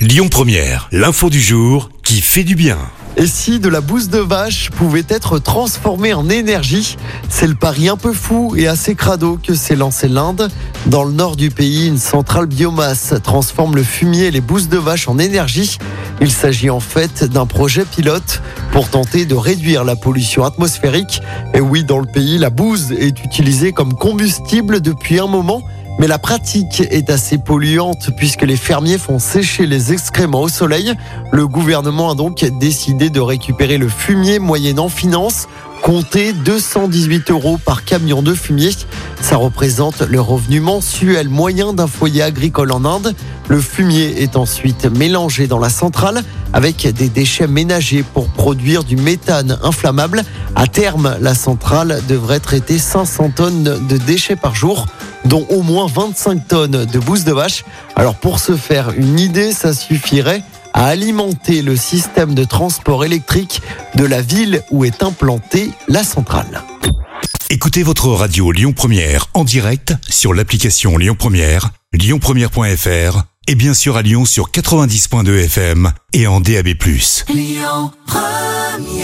Lyon Première, l'info du jour qui fait du bien. Et si de la bouse de vache pouvait être transformée en énergie C'est le pari un peu fou et assez crado que s'est lancé l'Inde. Dans le nord du pays, une centrale biomasse transforme le fumier et les bousses de vache en énergie. Il s'agit en fait d'un projet pilote pour tenter de réduire la pollution atmosphérique. Et oui, dans le pays, la bouse est utilisée comme combustible depuis un moment. Mais la pratique est assez polluante puisque les fermiers font sécher les excréments au soleil. Le gouvernement a donc décidé de récupérer le fumier moyennant finance. Comptez 218 euros par camion de fumier. Ça représente le revenu mensuel moyen d'un foyer agricole en Inde. Le fumier est ensuite mélangé dans la centrale avec des déchets ménagers pour produire du méthane inflammable. À terme, la centrale devrait traiter 500 tonnes de déchets par jour dont au moins 25 tonnes de bouse de vache. Alors pour se faire une idée, ça suffirait à alimenter le système de transport électrique de la ville où est implantée la centrale. Écoutez votre radio Lyon Première en direct sur l'application Lyon Première, lyonpremière.fr et bien sûr à Lyon sur 90.2 FM et en DAB+. Lyon Première